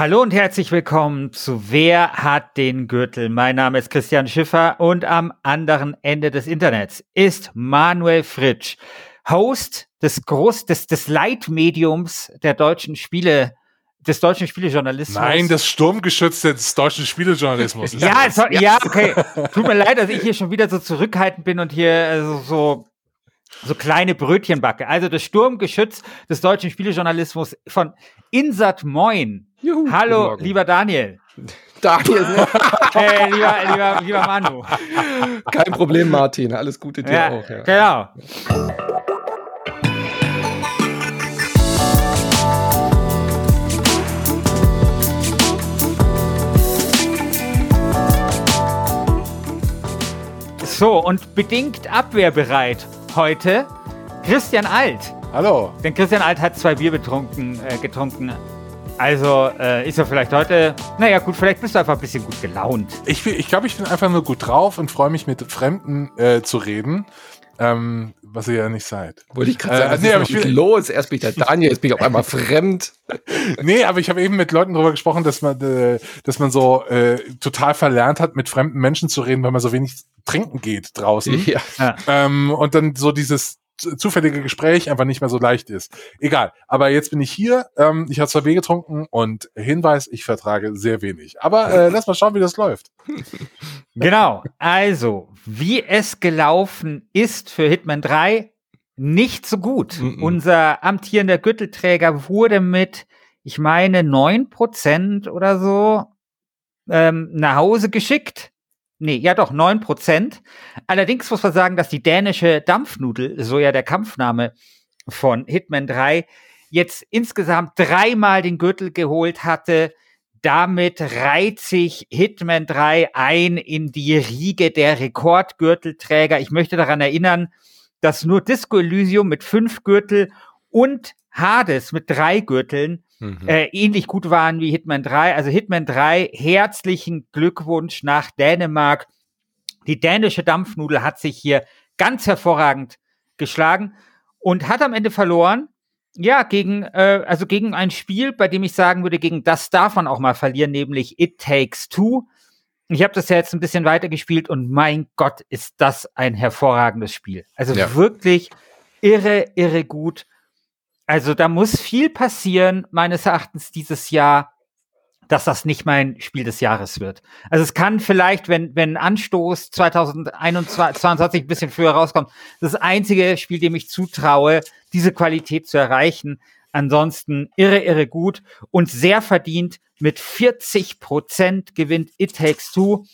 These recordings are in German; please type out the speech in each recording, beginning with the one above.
Hallo und herzlich willkommen zu Wer hat den Gürtel? Mein Name ist Christian Schiffer und am anderen Ende des Internets ist Manuel Fritsch, Host des Groß, des, des Leitmediums der deutschen Spiele, des deutschen Spielejournalismus. Nein, das Sturmgeschütz des deutschen Spielejournalismus. ja, so, ja, okay. Tut mir leid, dass ich hier schon wieder so zurückhaltend bin und hier also so so kleine Brötchen backe. Also das Sturmgeschütz des deutschen Spielejournalismus von Insat Moin Juhu, Hallo, lieber Daniel. Daniel. äh, lieber, lieber, lieber Manu. Kein Problem, Martin. Alles Gute dir ja, auch. Ja. Genau. So, und bedingt abwehrbereit heute Christian Alt. Hallo. Denn Christian Alt hat zwei Bier betrunken, äh, getrunken also äh, ist er vielleicht heute, naja gut, vielleicht bist du einfach ein bisschen gut gelaunt. Ich, ich glaube, ich bin einfach nur gut drauf und freue mich mit Fremden äh, zu reden. Ähm, was ihr ja nicht seid. Wollte ich gerade sagen, äh, nee, aber ich bin los. Erst bin ich der Daniel, jetzt bin ich auf einmal fremd. nee, aber ich habe eben mit Leuten darüber gesprochen, dass man, äh, dass man so äh, total verlernt hat, mit fremden Menschen zu reden, weil man so wenig trinken geht draußen. Ja. Ähm, und dann so dieses zufällige Gespräch einfach nicht mehr so leicht ist. Egal. Aber jetzt bin ich hier. Ähm, ich habe zwei Bier getrunken und Hinweis, ich vertrage sehr wenig. Aber äh, lass mal schauen, wie das läuft. Genau. Also, wie es gelaufen ist für Hitman 3, nicht so gut. Mm -mm. Unser amtierender Gürtelträger wurde mit, ich meine, neun Prozent oder so ähm, nach Hause geschickt. Nee, ja doch, neun Prozent. Allerdings muss man sagen, dass die dänische Dampfnudel, so ja der Kampfname von Hitman 3, jetzt insgesamt dreimal den Gürtel geholt hatte. Damit reiht sich Hitman 3 ein in die Riege der Rekordgürtelträger. Ich möchte daran erinnern, dass nur Disco Elysium mit fünf Gürtel und Hades mit drei Gürteln mhm. äh, ähnlich gut waren wie Hitman 3. Also Hitman 3, herzlichen Glückwunsch nach Dänemark. Die dänische Dampfnudel hat sich hier ganz hervorragend geschlagen und hat am Ende verloren. Ja, gegen, äh, also gegen ein Spiel, bei dem ich sagen würde, gegen das darf man auch mal verlieren, nämlich It Takes Two. Ich habe das ja jetzt ein bisschen weitergespielt und mein Gott, ist das ein hervorragendes Spiel. Also ja. wirklich irre, irre gut. Also da muss viel passieren, meines Erachtens, dieses Jahr, dass das nicht mein Spiel des Jahres wird. Also es kann vielleicht, wenn, wenn Anstoß 2021 ein bisschen früher rauskommt, das einzige Spiel, dem ich zutraue, diese Qualität zu erreichen. Ansonsten irre, irre gut und sehr verdient. Mit 40 Prozent gewinnt It Takes Two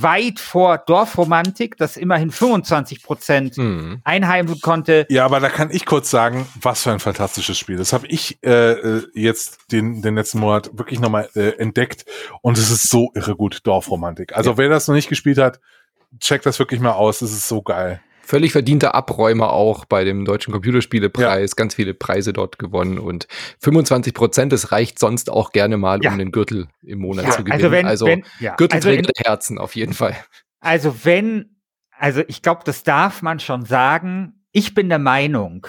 weit vor Dorfromantik, das immerhin 25 Prozent mhm. einheimsen konnte. Ja, aber da kann ich kurz sagen, was für ein fantastisches Spiel. Das habe ich äh, äh, jetzt den, den letzten Monat wirklich nochmal äh, entdeckt und es ist so irre gut, Dorfromantik. Also ja. wer das noch nicht gespielt hat, checkt das wirklich mal aus, es ist so geil völlig verdienter Abräumer auch bei dem Deutschen Computerspielepreis, ja. ganz viele Preise dort gewonnen und 25 Prozent, das reicht sonst auch gerne mal, ja. um den Gürtel im Monat ja. zu gewinnen. Also, wenn, also wenn. Gürtelträger also Herzen auf jeden Fall. Also wenn, also ich glaube, das darf man schon sagen. Ich bin der Meinung,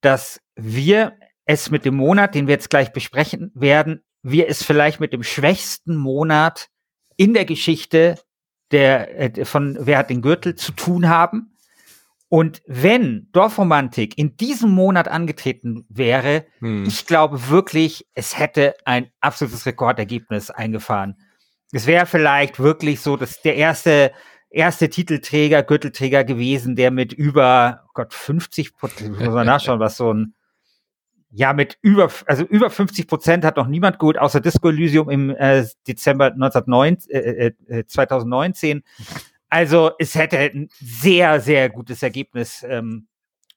dass wir es mit dem Monat, den wir jetzt gleich besprechen werden, wir es vielleicht mit dem schwächsten Monat in der Geschichte der, äh, von Wer hat den Gürtel zu tun haben. Und wenn Dorfromantik in diesem Monat angetreten wäre, hm. ich glaube wirklich, es hätte ein absolutes Rekordergebnis eingefahren. Es wäre vielleicht wirklich so, dass der erste erste Titelträger, Gürtelträger gewesen, der mit über, oh Gott, 50 Prozent, muss man nachschauen, was so ein, ja, mit über, also über 50 Prozent hat noch niemand geholt, außer Disco Elysium im äh, Dezember 1909, äh, äh, 2019. Also es hätte ein sehr, sehr gutes Ergebnis ähm,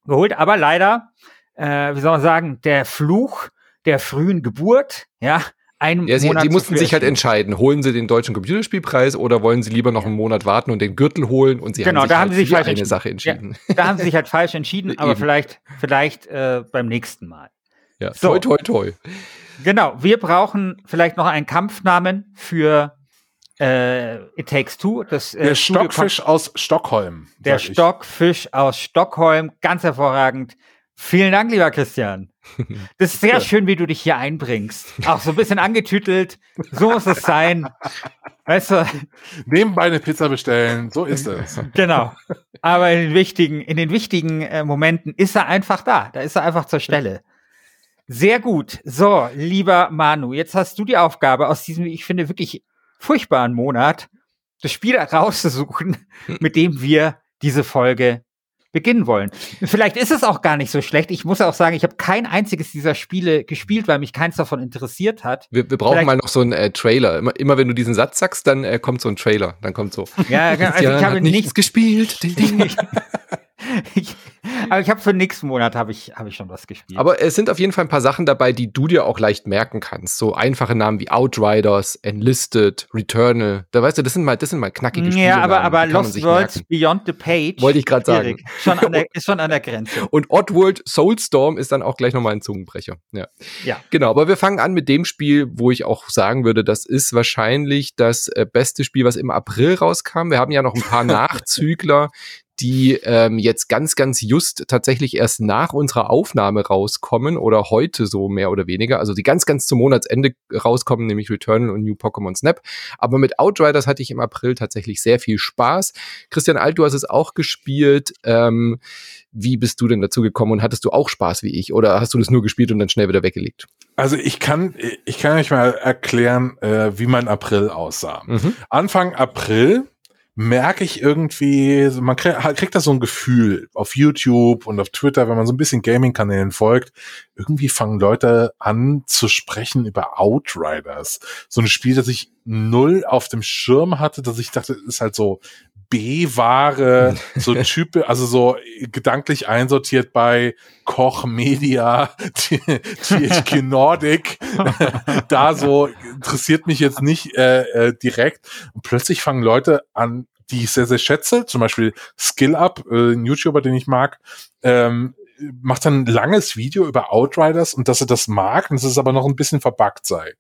geholt. Aber leider, äh, wie soll man sagen, der Fluch der frühen Geburt, ja, ein ja, sie, Monat. Sie mussten sich halt entscheiden, holen sie den deutschen Computerspielpreis oder wollen sie lieber noch einen Monat warten und den Gürtel holen und sie genau, haben sich, da halt haben sie sich falsch eine Sache entschieden. Ja, da haben sie sich halt falsch entschieden, aber vielleicht, vielleicht äh, beim nächsten Mal. Ja, so. toi, toi, toi. Genau, wir brauchen vielleicht noch einen Kampfnamen für äh, It Takes Two. Das, äh, der Stockfisch aus Stockholm. Der Stockfisch aus Stockholm, ganz hervorragend. Vielen Dank, lieber Christian. Das ist sehr schön, wie du dich hier einbringst. Auch so ein bisschen angetütelt. So muss es sein. Weißt du? Nebenbei eine Pizza bestellen. So ist es. Genau. Aber in den wichtigen, in den wichtigen äh, Momenten ist er einfach da. Da ist er einfach zur Stelle. Sehr gut. So, lieber Manu, jetzt hast du die Aufgabe aus diesem, ich finde, wirklich furchtbaren Monat, das Spiel rauszusuchen, mit dem wir diese Folge beginnen wollen. Vielleicht ist es auch gar nicht so schlecht. Ich muss auch sagen, ich habe kein einziges dieser Spiele gespielt, weil mich keins davon interessiert hat. Wir, wir brauchen Vielleicht mal noch so einen äh, Trailer. Immer, immer wenn du diesen Satz sagst, dann äh, kommt so ein Trailer. Dann kommt so. Ja, also ich habe nichts gespielt. Ding, ding. Ich, aber ich habe für nächsten Monat habe ich, hab ich schon was gespielt. Aber es sind auf jeden Fall ein paar Sachen dabei, die du dir auch leicht merken kannst. So einfache Namen wie Outriders, Enlisted, Returnal. Da weißt du, das sind mal, das sind mal knackige Spiele. Ja, aber, aber Lost Worlds merken. Beyond the Page. Wollte ich gerade sagen. Schon an der, ist schon an der Grenze. Und Oddworld Soulstorm ist dann auch gleich nochmal ein Zungenbrecher. Ja. ja. Genau, aber wir fangen an mit dem Spiel, wo ich auch sagen würde, das ist wahrscheinlich das äh, beste Spiel, was im April rauskam. Wir haben ja noch ein paar Nachzügler, die ähm, jetzt ganz, ganz just tatsächlich erst nach unserer Aufnahme rauskommen oder heute so mehr oder weniger, also die ganz, ganz zum Monatsende rauskommen, nämlich Returnal und New Pokémon Snap. Aber mit Outriders hatte ich im April tatsächlich sehr viel Spaß. Christian Alt, du hast es auch gespielt. Ähm, wie bist du denn dazu gekommen und hattest du auch Spaß wie ich oder hast du das nur gespielt und dann schnell wieder weggelegt? Also ich kann, ich kann euch mal erklären, äh, wie mein April aussah. Mhm. Anfang April merke ich irgendwie, man kriegt, da so ein Gefühl auf YouTube und auf Twitter, wenn man so ein bisschen Gaming-Kanälen folgt, irgendwie fangen Leute an zu sprechen über Outriders. So ein Spiel, das ich null auf dem Schirm hatte, dass ich dachte, ist halt so B-Ware, so Type, also so gedanklich einsortiert bei Koch Media, THQ Nordic, da so interessiert mich jetzt nicht äh, äh, direkt. Und plötzlich fangen Leute an, die ich sehr, sehr schätze, zum Beispiel Skill Up, äh, ein YouTuber, den ich mag, ähm, macht dann ein langes Video über Outriders und dass er das mag und dass es aber noch ein bisschen verbuggt sei.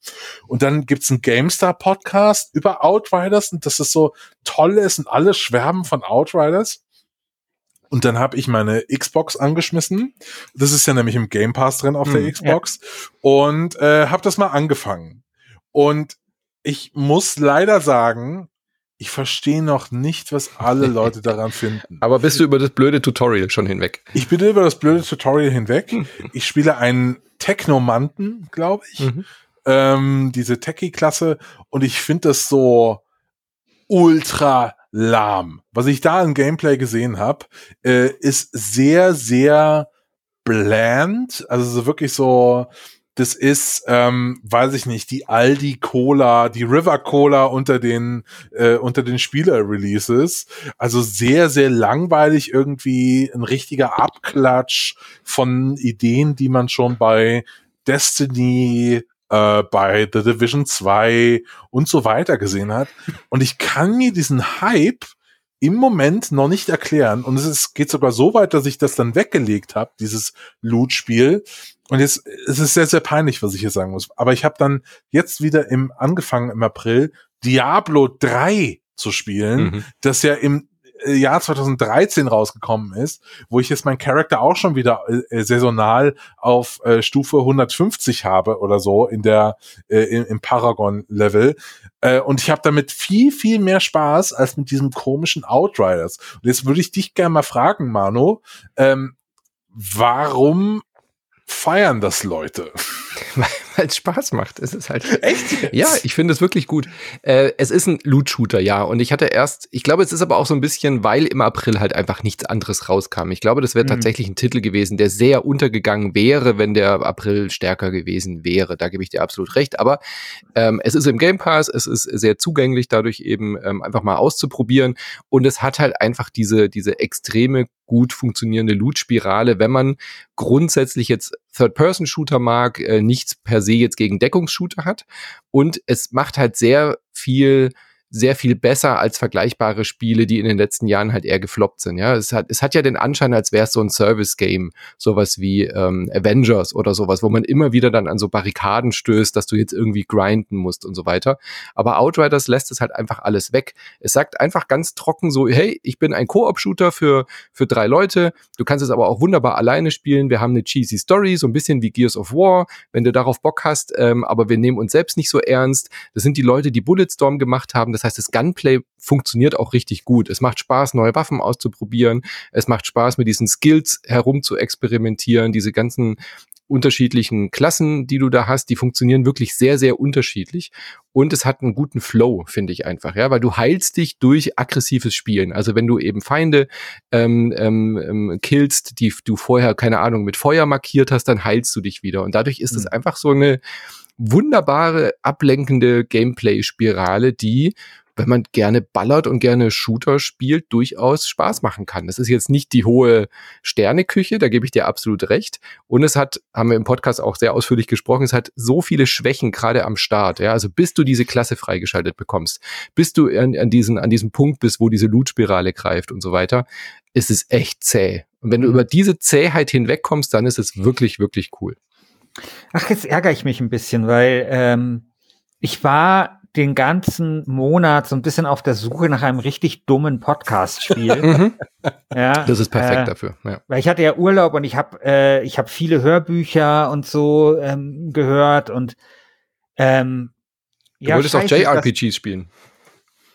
Und dann gibt's einen GameStar-Podcast über Outriders und dass es so toll ist und alle schwärmen von Outriders. Und dann habe ich meine Xbox angeschmissen. Das ist ja nämlich im Game Pass drin auf der hm, Xbox. Ja. Und äh, habe das mal angefangen. Und ich muss leider sagen, ich verstehe noch nicht, was alle Leute daran finden. Aber bist du über das blöde Tutorial schon hinweg? Ich bin über das blöde Tutorial hinweg. Ich spiele einen Technomanten, glaube ich. Mhm. Ähm, diese Techie-Klasse. Und ich finde das so ultra lahm. Was ich da im Gameplay gesehen habe, äh, ist sehr, sehr bland. Also so wirklich so das ist, ähm, weiß ich nicht, die Aldi Cola, die River Cola unter den äh, unter den Spieler-Releases. Also sehr, sehr langweilig irgendwie ein richtiger Abklatsch von Ideen, die man schon bei Destiny, äh, bei The Division 2 und so weiter gesehen hat. Und ich kann mir diesen Hype im Moment noch nicht erklären. Und es ist, geht sogar so weit, dass ich das dann weggelegt habe, dieses Loot-Spiel, und jetzt es ist sehr, sehr peinlich, was ich hier sagen muss. Aber ich habe dann jetzt wieder im angefangen im April Diablo 3 zu spielen, mhm. das ja im äh, Jahr 2013 rausgekommen ist, wo ich jetzt meinen Charakter auch schon wieder äh, saisonal auf äh, Stufe 150 habe oder so in der äh, im, im Paragon Level äh, und ich habe damit viel viel mehr Spaß als mit diesem komischen Outriders. Und jetzt würde ich dich gerne mal fragen, Manu, ähm, warum feiern das Leute. Weil es Spaß macht. Es ist halt. Echt? Jetzt? Ja, ich finde es wirklich gut. Äh, es ist ein Loot-Shooter, ja. Und ich hatte erst, ich glaube, es ist aber auch so ein bisschen, weil im April halt einfach nichts anderes rauskam. Ich glaube, das wäre mhm. tatsächlich ein Titel gewesen, der sehr untergegangen wäre, wenn der April stärker gewesen wäre. Da gebe ich dir absolut recht. Aber ähm, es ist im Game Pass, es ist sehr zugänglich, dadurch eben ähm, einfach mal auszuprobieren. Und es hat halt einfach diese, diese extreme gut funktionierende Loot-Spirale, wenn man grundsätzlich jetzt Third-Person-Shooter mag, äh, nichts per se jetzt gegen Deckungsshooter hat. Und es macht halt sehr viel sehr viel besser als vergleichbare Spiele, die in den letzten Jahren halt eher gefloppt sind. Ja, es hat, es hat ja den Anschein, als wäre es so ein Service-Game, sowas wie ähm, Avengers oder sowas, wo man immer wieder dann an so Barrikaden stößt, dass du jetzt irgendwie grinden musst und so weiter. Aber Outriders lässt es halt einfach alles weg. Es sagt einfach ganz trocken so, hey, ich bin ein Koop-Shooter für, für drei Leute. Du kannst es aber auch wunderbar alleine spielen. Wir haben eine cheesy Story, so ein bisschen wie Gears of War, wenn du darauf Bock hast, ähm, aber wir nehmen uns selbst nicht so ernst. Das sind die Leute, die Bulletstorm gemacht haben. Das heißt, das Gunplay funktioniert auch richtig gut. Es macht Spaß, neue Waffen auszuprobieren. Es macht Spaß, mit diesen Skills herum zu experimentieren. Diese ganzen unterschiedlichen Klassen, die du da hast, die funktionieren wirklich sehr, sehr unterschiedlich. Und es hat einen guten Flow, finde ich einfach, ja, weil du heilst dich durch aggressives Spielen. Also wenn du eben Feinde ähm, ähm, ähm killst, die du vorher, keine Ahnung, mit Feuer markiert hast, dann heilst du dich wieder. Und dadurch ist es mhm. einfach so eine wunderbare, ablenkende Gameplay-Spirale, die wenn man gerne ballert und gerne Shooter spielt, durchaus Spaß machen kann. Das ist jetzt nicht die hohe Sterneküche, da gebe ich dir absolut recht. Und es hat, haben wir im Podcast auch sehr ausführlich gesprochen, es hat so viele Schwächen gerade am Start. Ja, also bis du diese Klasse freigeschaltet bekommst, bis du an, an, diesen, an diesem Punkt bist, wo diese Loot-Spirale greift und so weiter, ist es echt zäh. Und wenn du mhm. über diese Zähheit hinwegkommst, dann ist es wirklich, wirklich cool. Ach, jetzt ärgere ich mich ein bisschen, weil ähm, ich war den ganzen Monat so ein bisschen auf der Suche nach einem richtig dummen Podcast-Spiel. Mhm. ja, das ist perfekt äh, dafür. Ja. Weil ich hatte ja Urlaub und ich habe äh, ich habe viele Hörbücher und so ähm, gehört und ähm, du ja, wolltest auch JRPGs spielen.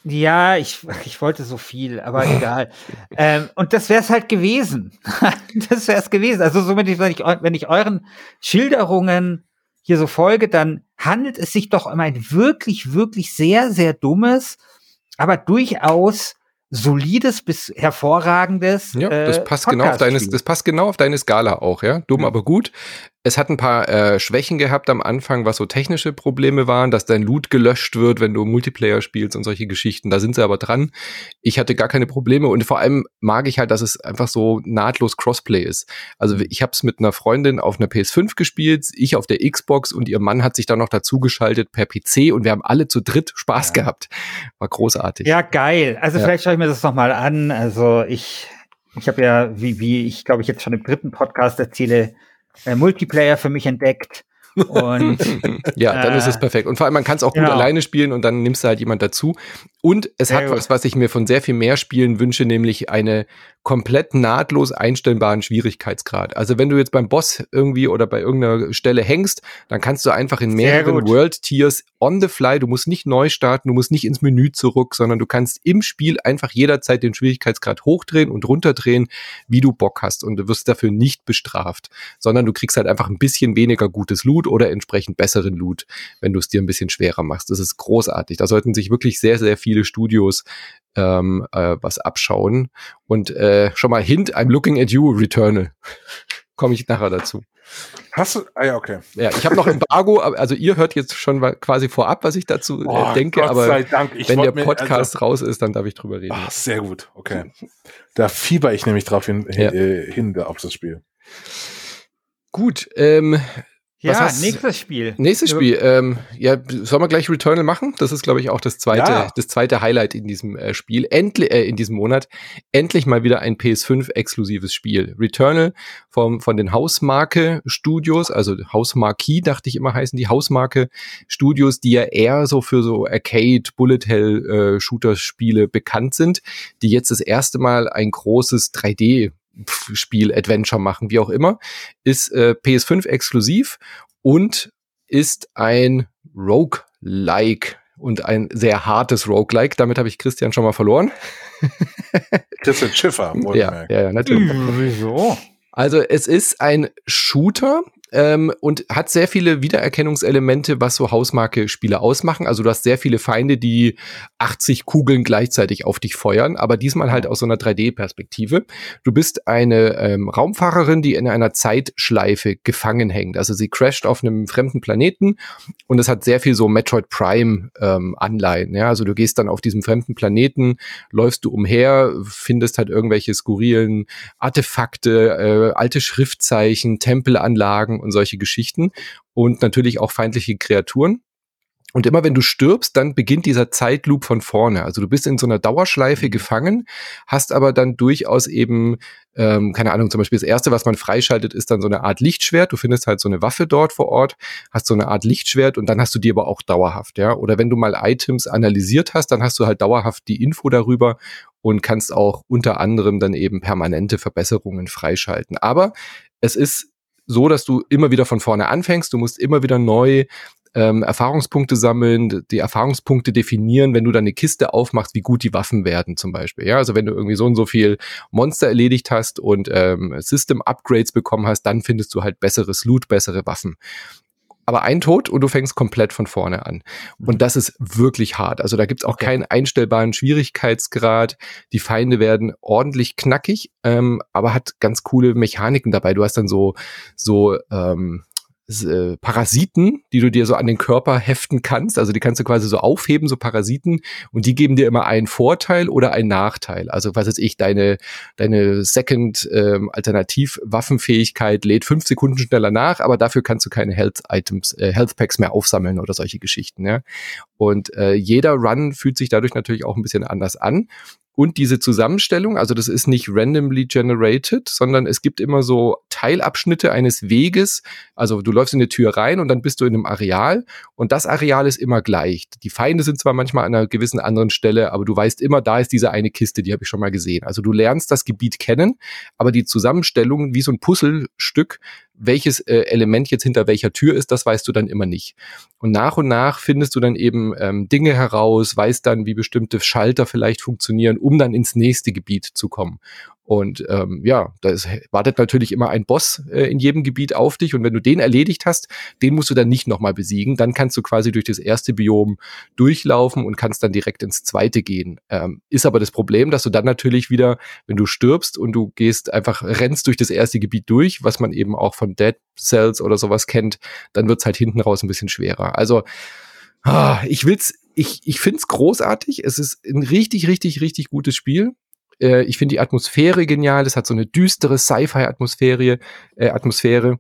Ja, ich, ich wollte so viel, aber egal. ähm, und das wäre es halt gewesen. das wäre es gewesen. Also somit, wenn ich, wenn ich euren Schilderungen hier so folge, dann handelt es sich doch um ein wirklich, wirklich sehr, sehr dummes, aber durchaus solides bis hervorragendes. Ja, das passt genau auf deine, das passt genau auf deine Skala auch, ja. Dumm, mhm. aber gut. Es hat ein paar äh, Schwächen gehabt am Anfang, was so technische Probleme waren, dass dein Loot gelöscht wird, wenn du Multiplayer spielst und solche Geschichten. Da sind sie aber dran. Ich hatte gar keine Probleme und vor allem mag ich halt, dass es einfach so nahtlos Crossplay ist. Also ich habe es mit einer Freundin auf einer PS5 gespielt, ich auf der Xbox und ihr Mann hat sich dann noch dazugeschaltet per PC und wir haben alle zu dritt Spaß ja. gehabt. War großartig. Ja, geil. Also ja. vielleicht schaue ich mir das noch mal an. Also ich ich habe ja, wie, wie ich glaube ich jetzt schon im dritten Podcast erzähle, äh, Multiplayer für mich entdeckt. Und, ja, dann äh, ist es äh, perfekt. Und vor allem, man kann es auch gut genau. alleine spielen und dann nimmst du halt jemand dazu. Und es hat was, was ich mir von sehr viel mehr Spielen wünsche, nämlich eine komplett nahtlos einstellbaren Schwierigkeitsgrad. Also wenn du jetzt beim Boss irgendwie oder bei irgendeiner Stelle hängst, dann kannst du einfach in mehreren World Tiers on the fly, du musst nicht neu starten, du musst nicht ins Menü zurück, sondern du kannst im Spiel einfach jederzeit den Schwierigkeitsgrad hochdrehen und runterdrehen, wie du Bock hast und du wirst dafür nicht bestraft, sondern du kriegst halt einfach ein bisschen weniger gutes Loot oder entsprechend besseren Loot, wenn du es dir ein bisschen schwerer machst. Das ist großartig. Da sollten sich wirklich sehr, sehr viele Studios ähm, äh, was abschauen. Und äh, schon mal Hint, I'm looking at you, Returnal. Komme ich nachher dazu. Hast du? Ah ja, okay. Ja, ich habe noch Embargo, also ihr hört jetzt schon quasi vorab, was ich dazu oh, denke, Gott aber wenn der Podcast also, raus ist, dann darf ich drüber reden. Ach, sehr gut, okay. Da fieber ich nämlich drauf hin, ja. äh, hin auf das Spiel. Gut, ähm, ja, hast, nächstes Spiel. Nächstes Spiel. Ähm, ja, sollen wir gleich Returnal machen? Das ist, glaube ich, auch das zweite, ja. das zweite Highlight in diesem äh, Spiel. Endlich, äh, in diesem Monat. Endlich mal wieder ein PS5-exklusives Spiel. Returnal vom, von den Hausmarke Studios, also Hausmarquee, dachte ich immer heißen die Hausmarke Studios, die ja eher so für so Arcade, Bullet Hell äh, Shooter Spiele bekannt sind, die jetzt das erste Mal ein großes 3D Spiel, Adventure machen, wie auch immer, ist äh, PS5 exklusiv und ist ein Roguelike und ein sehr hartes Roguelike. Damit habe ich Christian schon mal verloren. Christian Schiffer, ja, ja, ja, natürlich. Wieso? Also es ist ein Shooter, ähm, und hat sehr viele Wiedererkennungselemente, was so Hausmarke-Spiele ausmachen. Also du hast sehr viele Feinde, die 80 Kugeln gleichzeitig auf dich feuern, aber diesmal halt aus so einer 3D-Perspektive. Du bist eine ähm, Raumfahrerin, die in einer Zeitschleife gefangen hängt. Also sie crasht auf einem fremden Planeten und es hat sehr viel so Metroid Prime ähm, Anleihen. Ja? Also du gehst dann auf diesem fremden Planeten, läufst du umher, findest halt irgendwelche skurrilen Artefakte, äh, alte Schriftzeichen, Tempelanlagen und solche Geschichten und natürlich auch feindliche Kreaturen. Und immer wenn du stirbst, dann beginnt dieser Zeitloop von vorne. Also du bist in so einer Dauerschleife mhm. gefangen, hast aber dann durchaus eben, ähm, keine Ahnung, zum Beispiel das erste, was man freischaltet, ist dann so eine Art Lichtschwert. Du findest halt so eine Waffe dort vor Ort, hast so eine Art Lichtschwert und dann hast du die aber auch dauerhaft, ja. Oder wenn du mal Items analysiert hast, dann hast du halt dauerhaft die Info darüber und kannst auch unter anderem dann eben permanente Verbesserungen freischalten. Aber es ist so, dass du immer wieder von vorne anfängst. Du musst immer wieder neu ähm, Erfahrungspunkte sammeln, die Erfahrungspunkte definieren, wenn du dann eine Kiste aufmachst, wie gut die Waffen werden zum Beispiel. Ja, also wenn du irgendwie so und so viel Monster erledigt hast und ähm, System Upgrades bekommen hast, dann findest du halt besseres Loot, bessere Waffen aber ein Tod und du fängst komplett von vorne an. Und das ist wirklich hart. Also da gibt's auch keinen einstellbaren Schwierigkeitsgrad. Die Feinde werden ordentlich knackig, ähm, aber hat ganz coole Mechaniken dabei. Du hast dann so, so ähm, äh, Parasiten, die du dir so an den Körper heften kannst. Also die kannst du quasi so aufheben, so Parasiten, und die geben dir immer einen Vorteil oder einen Nachteil. Also was weiß ich, deine, deine Second ähm, Alternativ-Waffenfähigkeit lädt fünf Sekunden schneller nach, aber dafür kannst du keine Health Items, äh, Health Packs mehr aufsammeln oder solche Geschichten. Ja? Und äh, jeder Run fühlt sich dadurch natürlich auch ein bisschen anders an. Und diese Zusammenstellung, also das ist nicht randomly generated, sondern es gibt immer so Teilabschnitte eines Weges. Also du läufst in eine Tür rein und dann bist du in einem Areal und das Areal ist immer gleich. Die Feinde sind zwar manchmal an einer gewissen anderen Stelle, aber du weißt immer, da ist diese eine Kiste, die habe ich schon mal gesehen. Also du lernst das Gebiet kennen, aber die Zusammenstellung wie so ein Puzzlestück welches äh, Element jetzt hinter welcher Tür ist, das weißt du dann immer nicht. Und nach und nach findest du dann eben ähm, Dinge heraus, weißt dann, wie bestimmte Schalter vielleicht funktionieren, um dann ins nächste Gebiet zu kommen. Und ähm, ja, da wartet natürlich immer ein Boss äh, in jedem Gebiet auf dich. Und wenn du den erledigt hast, den musst du dann nicht nochmal besiegen. Dann kannst du quasi durch das erste Biom durchlaufen und kannst dann direkt ins zweite gehen. Ähm, ist aber das Problem, dass du dann natürlich wieder, wenn du stirbst und du gehst einfach, rennst durch das erste Gebiet durch, was man eben auch von Dead Cells oder sowas kennt, dann wird's halt hinten raus ein bisschen schwerer. Also ah, ich will's, ich, ich find's großartig. Es ist ein richtig, richtig, richtig gutes Spiel. Äh, ich finde die Atmosphäre genial. Es hat so eine düstere Sci-Fi-Atmosphäre. Äh, Atmosphäre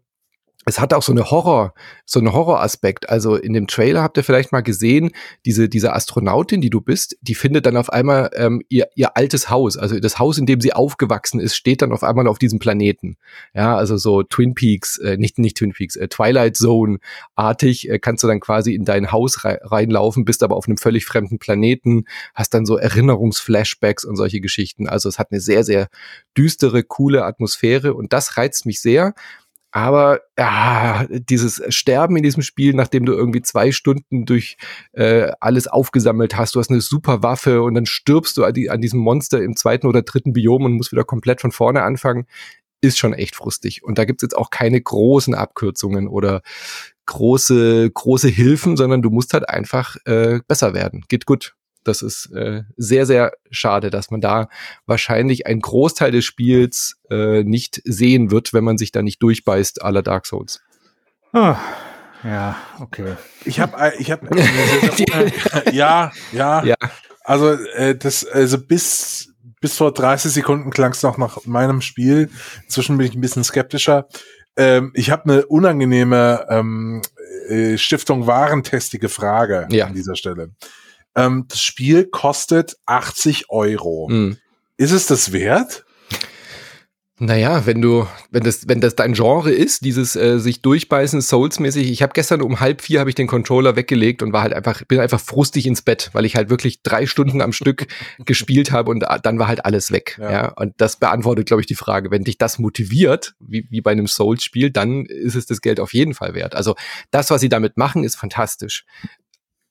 es hat auch so eine Horror, so einen Horroraspekt. Also in dem Trailer habt ihr vielleicht mal gesehen, diese, diese Astronautin, die du bist, die findet dann auf einmal ähm, ihr, ihr altes Haus. Also das Haus, in dem sie aufgewachsen ist, steht dann auf einmal auf diesem Planeten. Ja, also so Twin Peaks, äh, nicht, nicht Twin Peaks, äh, Twilight Zone artig, äh, kannst du dann quasi in dein Haus rei reinlaufen, bist aber auf einem völlig fremden Planeten, hast dann so Erinnerungsflashbacks und solche Geschichten. Also es hat eine sehr, sehr düstere, coole Atmosphäre und das reizt mich sehr aber ja, dieses Sterben in diesem Spiel, nachdem du irgendwie zwei Stunden durch äh, alles aufgesammelt hast, du hast eine super Waffe und dann stirbst du an, die, an diesem Monster im zweiten oder dritten Biom und musst wieder komplett von vorne anfangen, ist schon echt frustig. Und da gibt's jetzt auch keine großen Abkürzungen oder große, große Hilfen, sondern du musst halt einfach äh, besser werden. Geht gut. Das ist äh, sehr, sehr schade, dass man da wahrscheinlich einen Großteil des Spiels äh, nicht sehen wird, wenn man sich da nicht durchbeißt, aller Dark Souls. Oh. Ja, okay. Ich habe, äh, ich habe, ja, ja, ja. Also äh, das, also bis bis vor 30 Sekunden klang es noch nach meinem Spiel. Inzwischen bin ich ein bisschen skeptischer. Ähm, ich habe eine unangenehme ähm, äh, Stiftung Warentestige Frage ja. an dieser Stelle. Ähm, das Spiel kostet 80 Euro. Mhm. Ist es das wert? Naja, wenn du, wenn das, wenn das dein Genre ist, dieses äh, sich durchbeißen, Souls-mäßig, ich habe gestern um halb vier habe ich den Controller weggelegt und war halt einfach, bin einfach frustig ins Bett, weil ich halt wirklich drei Stunden am Stück gespielt habe und äh, dann war halt alles weg. Ja. ja? Und das beantwortet, glaube ich, die Frage. Wenn dich das motiviert, wie, wie bei einem Souls-Spiel, dann ist es das Geld auf jeden Fall wert. Also das, was sie damit machen, ist fantastisch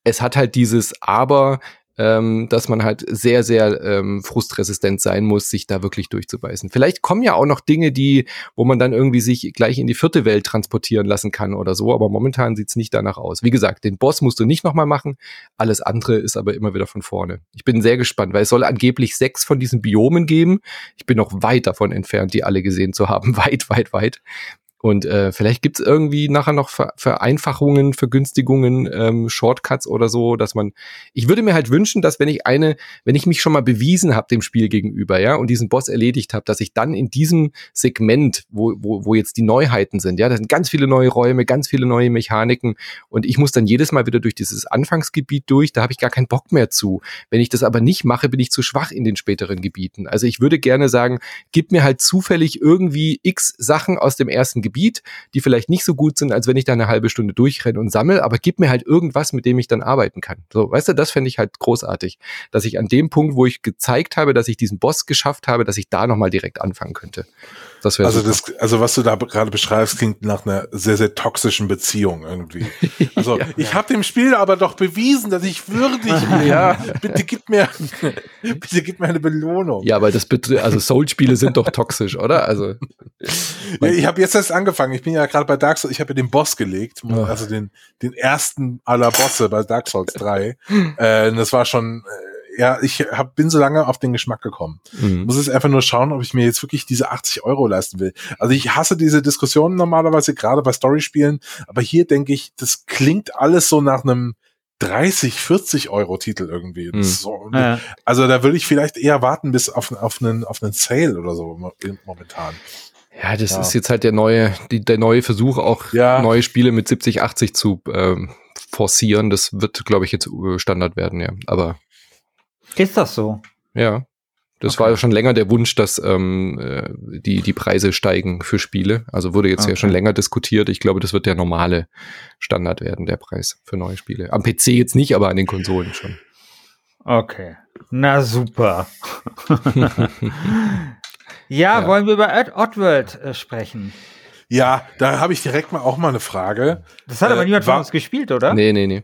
es hat halt dieses Aber, ähm, dass man halt sehr, sehr ähm, frustresistent sein muss, sich da wirklich durchzubeißen. Vielleicht kommen ja auch noch Dinge, die, wo man dann irgendwie sich gleich in die vierte Welt transportieren lassen kann oder so, aber momentan sieht's nicht danach aus. Wie gesagt, den Boss musst du nicht nochmal machen, alles andere ist aber immer wieder von vorne. Ich bin sehr gespannt, weil es soll angeblich sechs von diesen Biomen geben. Ich bin noch weit davon entfernt, die alle gesehen zu haben, weit, weit, weit. Und äh, vielleicht gibt's irgendwie nachher noch Ver Vereinfachungen, Vergünstigungen, ähm, Shortcuts oder so, dass man. Ich würde mir halt wünschen, dass wenn ich eine, wenn ich mich schon mal bewiesen habe dem Spiel gegenüber, ja, und diesen Boss erledigt habe, dass ich dann in diesem Segment, wo, wo, wo jetzt die Neuheiten sind, ja, da sind ganz viele neue Räume, ganz viele neue Mechaniken und ich muss dann jedes Mal wieder durch dieses Anfangsgebiet durch, da habe ich gar keinen Bock mehr zu. Wenn ich das aber nicht mache, bin ich zu schwach in den späteren Gebieten. Also ich würde gerne sagen, gib mir halt zufällig irgendwie x Sachen aus dem ersten Gebiet Gebiet, die vielleicht nicht so gut sind, als wenn ich da eine halbe Stunde durchrenne und sammle, aber gib mir halt irgendwas, mit dem ich dann arbeiten kann. So, weißt du, das fände ich halt großartig, dass ich an dem Punkt, wo ich gezeigt habe, dass ich diesen Boss geschafft habe, dass ich da nochmal direkt anfangen könnte. Das also das, also was du da gerade beschreibst, klingt nach einer sehr, sehr toxischen Beziehung irgendwie. Also ja. ich habe dem Spiel aber doch bewiesen, dass ich würdig bin. Ja, bitte gib mir, bitte gib mir eine Belohnung. Ja, aber das also Soul-Spiele sind doch toxisch, oder? Also ja, ich habe jetzt erst angefangen. Ich bin ja gerade bei Dark Souls. Ich habe ja den Boss gelegt, oh. also den den ersten aller Bosse bei Dark Souls 3. äh, das war schon äh, ja, ich hab, bin so lange auf den Geschmack gekommen. Mhm. Muss es einfach nur schauen, ob ich mir jetzt wirklich diese 80 Euro leisten will. Also ich hasse diese Diskussionen normalerweise, gerade bei Storyspielen, aber hier denke ich, das klingt alles so nach einem 30, 40 Euro Titel irgendwie. Mhm. So, ja. Also da würde ich vielleicht eher warten bis auf, auf, einen, auf einen Sale oder so momentan. Ja, das ja. ist jetzt halt der neue, die, der neue Versuch, auch ja. neue Spiele mit 70, 80 zu ähm, forcieren. Das wird, glaube ich, jetzt äh, Standard werden, ja. Aber ist das so? Ja. Das okay. war ja schon länger der Wunsch, dass ähm, äh, die, die Preise steigen für Spiele. Also wurde jetzt okay. ja schon länger diskutiert. Ich glaube, das wird der normale Standard werden, der Preis für neue Spiele. Am PC jetzt nicht, aber an den Konsolen schon. Okay. Na super. ja, ja, wollen wir über Oddworld äh, sprechen? Ja, da habe ich direkt mal auch mal eine Frage. Das hat aber äh, niemand von uns gespielt, oder? Nee, nee, nee.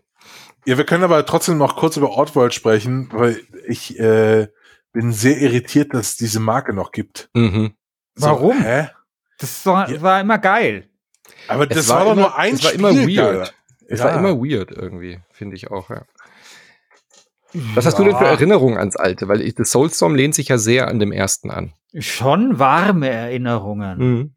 Ja, wir können aber trotzdem noch kurz über Oddworld sprechen, weil ich äh, bin sehr irritiert, dass es diese Marke noch gibt. Mhm. So, Warum? Hä? Das war, ja. war immer geil. Aber das war, war, doch immer, nur ein es war immer weird. Es ja. war immer weird irgendwie, finde ich auch, ja. Was hast du denn für Erinnerungen ans Alte? Weil ich, das Soulstorm lehnt sich ja sehr an dem ersten an. Schon warme Erinnerungen. Mhm.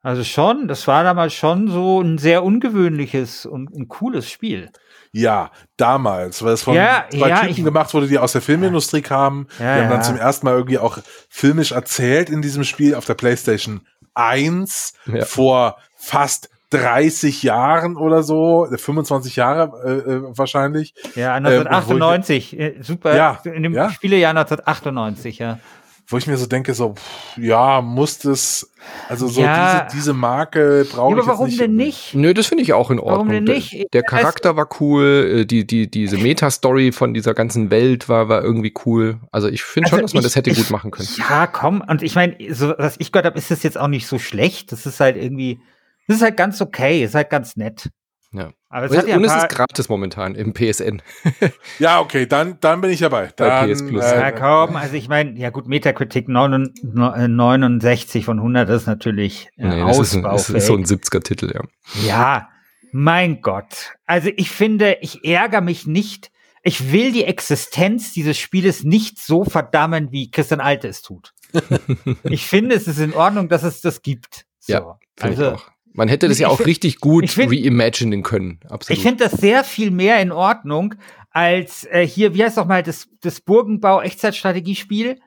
Also schon, das war damals schon so ein sehr ungewöhnliches und ein cooles Spiel. Ja, damals, weil es von ja, zwei ja, Typen gemacht wurde, die aus der Filmindustrie kamen. Ja, die haben dann zum ersten Mal irgendwie auch filmisch erzählt in diesem Spiel auf der PlayStation 1 vor fast 30 Jahren oder so, 25 Jahre äh, äh, wahrscheinlich. Ja, 1998, äh, ich, super, ja, in dem ja? Spielejahr 1998, ja wo ich mir so denke, so, pff, ja, muss das, also so ja. diese, diese Marke brauche ja, ich aber warum nicht denn nicht? Nö, das finde ich auch in Ordnung. Warum denn nicht? Der, der Charakter war cool, äh, die, die, diese Meta-Story von dieser ganzen Welt war, war irgendwie cool. Also ich finde also schon, dass man ich, das hätte ich, gut machen können. Ja, komm, und ich meine, so, was ich gehört habe, ist das jetzt auch nicht so schlecht. Das ist halt irgendwie, das ist halt ganz okay, ist halt ganz nett. Ja. Aber es und, ja und es ist gratis momentan im PSN. ja, okay, dann, dann bin ich dabei. Dann, Bei PS Plus. Äh, ja, komm, also ich meine, ja gut, Metacritic 69 von 100 ist natürlich äh, nee, das ist, das ist so ein 70er-Titel, ja. Ja, mein Gott. Also ich finde, ich ärgere mich nicht. Ich will die Existenz dieses Spieles nicht so verdammen, wie Christian Alte es tut. ich finde, es ist in Ordnung, dass es das gibt. So. Ja, also, ich auch. Man hätte das ja auch find, richtig gut find, reimaginen können. Absolut. Ich finde das sehr viel mehr in Ordnung als äh, hier, wie heißt doch mal das, das Burgenbau-Echtzeitstrategiespiel?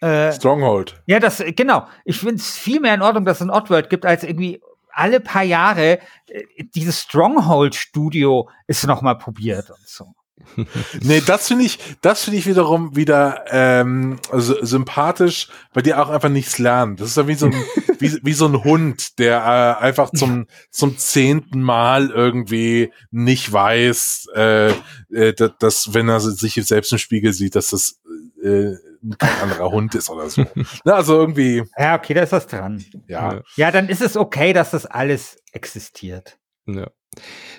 Äh, Stronghold. Ja, das, genau. Ich finde es viel mehr in Ordnung, dass es ein Oddworld gibt, als irgendwie alle paar Jahre äh, dieses Stronghold-Studio ist noch mal probiert und so. Nee, das finde ich, das finde ich wiederum wieder ähm, sympathisch, weil die auch einfach nichts lernen. Das ist ja wie so ein, wie, wie so ein Hund, der äh, einfach zum zum zehnten Mal irgendwie nicht weiß, äh, äh, dass wenn er sich selbst im Spiegel sieht, dass das äh, kein anderer Hund ist oder so. Na, also irgendwie. Ja, okay, da ist was dran. Ja. Ja, dann ist es okay, dass das alles existiert. Ja.